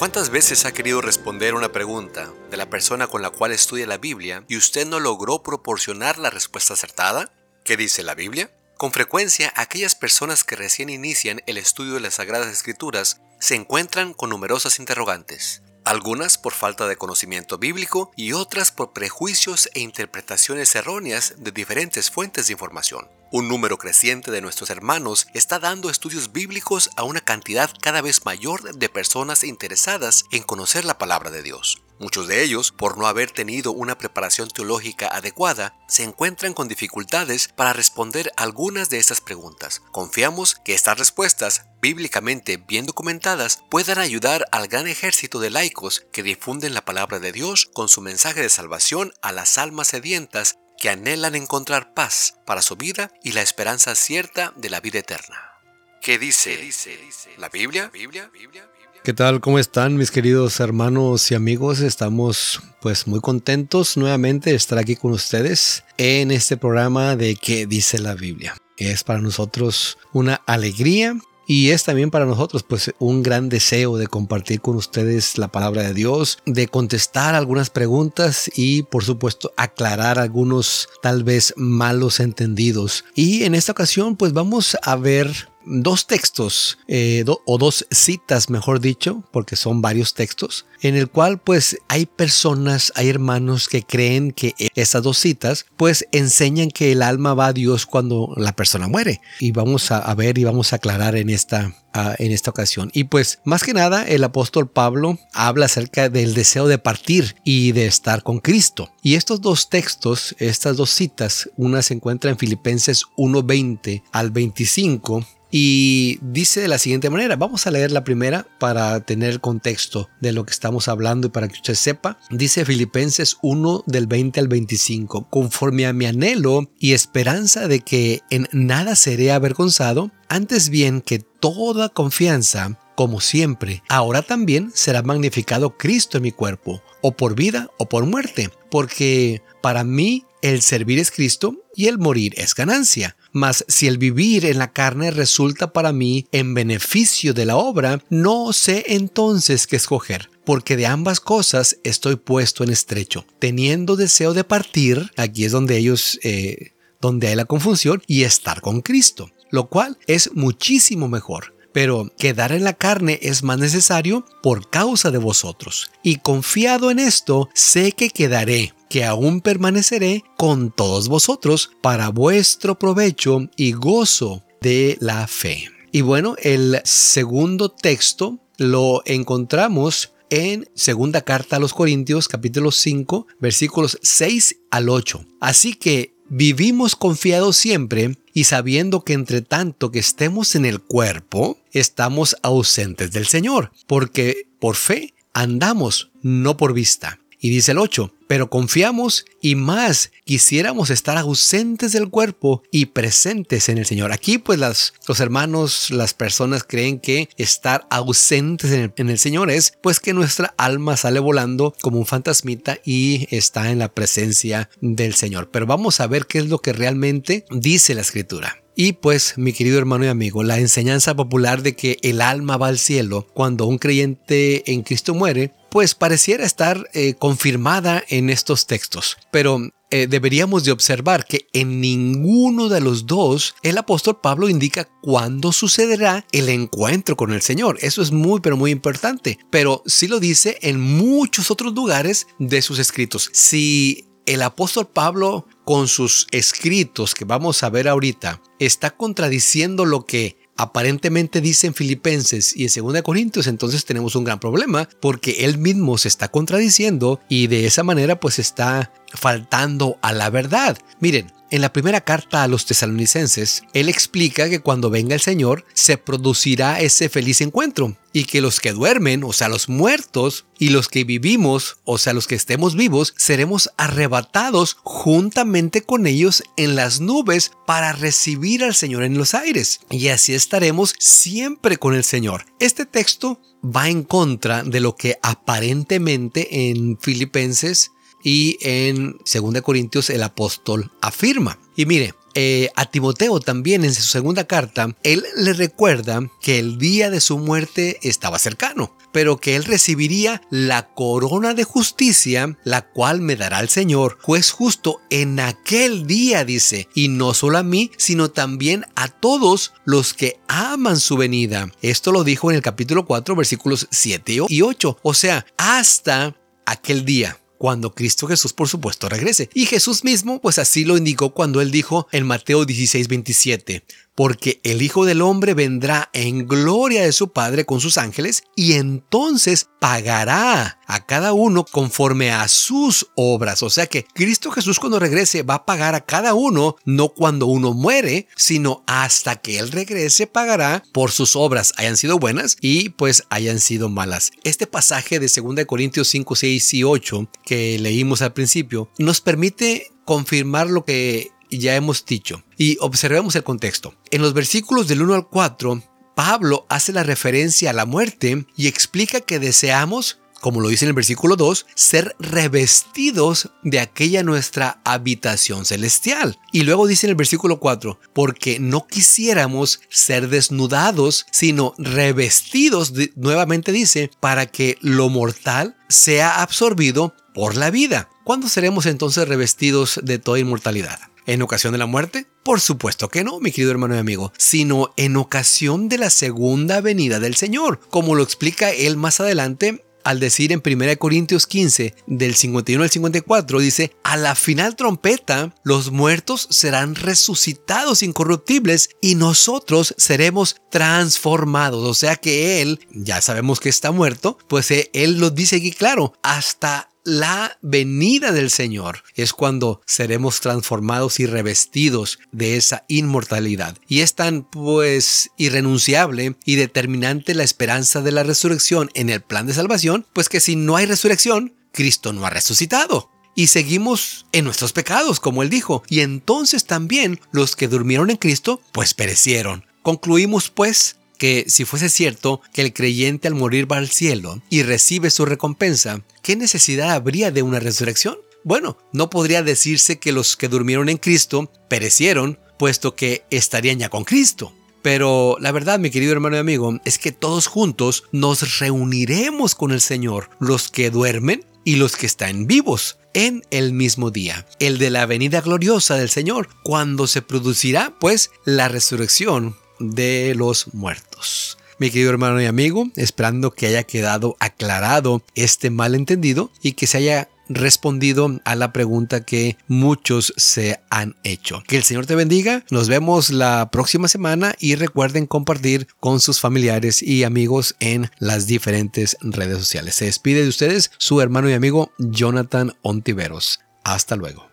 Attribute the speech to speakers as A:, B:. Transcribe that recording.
A: ¿Cuántas veces ha querido responder una pregunta de la persona con la cual estudia la Biblia y usted no logró proporcionar la respuesta acertada? ¿Qué dice la Biblia? Con frecuencia, aquellas personas que recién inician el estudio de las Sagradas Escrituras se encuentran con numerosas interrogantes, algunas por falta de conocimiento bíblico y otras por prejuicios e interpretaciones erróneas de diferentes fuentes de información. Un número creciente de nuestros hermanos está dando estudios bíblicos a una cantidad cada vez mayor de personas interesadas en conocer la palabra de Dios. Muchos de ellos, por no haber tenido una preparación teológica adecuada, se encuentran con dificultades para responder algunas de estas preguntas. Confiamos que estas respuestas, bíblicamente bien documentadas, puedan ayudar al gran ejército de laicos que difunden la palabra de Dios con su mensaje de salvación a las almas sedientas que anhelan encontrar paz para su vida y la esperanza cierta de la vida eterna. ¿Qué dice, la Biblia?
B: ¿Qué tal? ¿Cómo están mis queridos hermanos y amigos? Estamos pues muy contentos nuevamente de estar aquí con ustedes en este programa de ¿Qué dice la Biblia? Es para nosotros una alegría y es también para nosotros pues un gran deseo de compartir con ustedes la palabra de Dios, de contestar algunas preguntas y por supuesto aclarar algunos tal vez malos entendidos. Y en esta ocasión pues vamos a ver dos textos eh, o dos citas, mejor dicho, porque son varios textos, en el cual pues hay personas, hay hermanos que creen que esas dos citas pues enseñan que el alma va a Dios cuando la persona muere. Y vamos a, ver y vamos a aclarar en esta, en esta ocasión. Y pues más que nada el apóstol Pablo habla acerca del deseo de partir y de estar con Cristo. Y estos dos textos, estas dos citas, una se encuentra en Filipenses 1.20 al 25 y dice de la siguiente manera, vamos a leer la primera para tener contexto de lo que estamos hablando y para que usted sepa. Dice Filipenses 1 del 20 al 25, conforme a mi anhelo y esperanza de que en nada seré avergonzado, antes bien que toda confianza como siempre, ahora también será magnificado Cristo en mi cuerpo, o por vida o por muerte, porque para mí el servir es Cristo y el morir es ganancia. Mas si el vivir en la carne resulta para mí en beneficio de la obra, no sé entonces qué escoger, porque de ambas cosas estoy puesto en estrecho, teniendo deseo de partir, aquí es donde ellos, eh, donde hay la confusión, y estar con Cristo, lo cual es muchísimo mejor pero quedar en la carne es más necesario por causa de vosotros. Y confiado en esto, sé que quedaré, que aún permaneceré con todos vosotros para vuestro provecho y gozo de la fe. Y bueno, el segundo texto lo encontramos en segunda carta a los Corintios capítulo 5 versículos 6 al 8. Así que vivimos confiados siempre y sabiendo que entre tanto que estemos en el cuerpo, estamos ausentes del Señor, porque por fe andamos, no por vista. Y dice el 8, pero confiamos y más quisiéramos estar ausentes del cuerpo y presentes en el Señor. Aquí pues las, los hermanos, las personas creen que estar ausentes en el, en el Señor es pues que nuestra alma sale volando como un fantasmita y está en la presencia del Señor. Pero vamos a ver qué es lo que realmente dice la escritura. Y pues, mi querido hermano y amigo, la enseñanza popular de que el alma va al cielo cuando un creyente en Cristo muere, pues pareciera estar eh, confirmada en estos textos. Pero eh, deberíamos de observar que en ninguno de los dos el apóstol Pablo indica cuándo sucederá el encuentro con el Señor. Eso es muy pero muy importante. Pero sí lo dice en muchos otros lugares de sus escritos. Si el apóstol Pablo con sus escritos que vamos a ver ahorita está contradiciendo lo que aparentemente dice en Filipenses y en 2 Corintios, entonces tenemos un gran problema porque él mismo se está contradiciendo y de esa manera pues está faltando a la verdad. Miren, en la primera carta a los tesalonicenses, él explica que cuando venga el Señor se producirá ese feliz encuentro y que los que duermen, o sea, los muertos, y los que vivimos, o sea, los que estemos vivos, seremos arrebatados juntamente con ellos en las nubes para recibir al Señor en los aires. Y así estaremos siempre con el Señor. Este texto va en contra de lo que aparentemente en Filipenses y en 2 Corintios el apóstol afirma. Y mire, eh, a Timoteo también en su segunda carta, él le recuerda que el día de su muerte estaba cercano, pero que él recibiría la corona de justicia, la cual me dará el Señor, juez justo en aquel día, dice, y no solo a mí, sino también a todos los que aman su venida. Esto lo dijo en el capítulo 4, versículos 7 y 8, o sea, hasta aquel día cuando Cristo Jesús por supuesto regrese. Y Jesús mismo pues así lo indicó cuando él dijo en Mateo 16, 27, porque el Hijo del Hombre vendrá en gloria de su Padre con sus ángeles y entonces pagará a cada uno conforme a sus obras. O sea que Cristo Jesús cuando regrese va a pagar a cada uno, no cuando uno muere, sino hasta que Él regrese pagará por sus obras, hayan sido buenas y pues hayan sido malas. Este pasaje de 2 Corintios 5, 6 y 8 que leímos al principio nos permite confirmar lo que ya hemos dicho. Y observemos el contexto. En los versículos del 1 al 4, Pablo hace la referencia a la muerte y explica que deseamos como lo dice en el versículo 2, ser revestidos de aquella nuestra habitación celestial. Y luego dice en el versículo 4, porque no quisiéramos ser desnudados, sino revestidos, nuevamente dice, para que lo mortal sea absorbido por la vida. ¿Cuándo seremos entonces revestidos de toda inmortalidad? ¿En ocasión de la muerte? Por supuesto que no, mi querido hermano y amigo, sino en ocasión de la segunda venida del Señor, como lo explica él más adelante al decir en 1 Corintios 15, del 51 al 54, dice, a la final trompeta, los muertos serán resucitados incorruptibles y nosotros seremos transformados. O sea que Él, ya sabemos que está muerto, pues eh, Él lo dice aquí claro, hasta la venida del Señor es cuando seremos transformados y revestidos de esa inmortalidad. Y es tan pues irrenunciable y determinante la esperanza de la resurrección en el plan de salvación, pues que si no hay resurrección, Cristo no ha resucitado. Y seguimos en nuestros pecados, como él dijo. Y entonces también los que durmieron en Cristo, pues perecieron. Concluimos pues que si fuese cierto que el creyente al morir va al cielo y recibe su recompensa, ¿qué necesidad habría de una resurrección? Bueno, no podría decirse que los que durmieron en Cristo perecieron, puesto que estarían ya con Cristo. Pero la verdad, mi querido hermano y amigo, es que todos juntos nos reuniremos con el Señor, los que duermen y los que están vivos, en el mismo día, el de la venida gloriosa del Señor, cuando se producirá pues la resurrección de los muertos. Mi querido hermano y amigo, esperando que haya quedado aclarado este malentendido y que se haya respondido a la pregunta que muchos se han hecho. Que el Señor te bendiga, nos vemos la próxima semana y recuerden compartir con sus familiares y amigos en las diferentes redes sociales. Se despide de ustedes su hermano y amigo Jonathan Ontiveros. Hasta luego.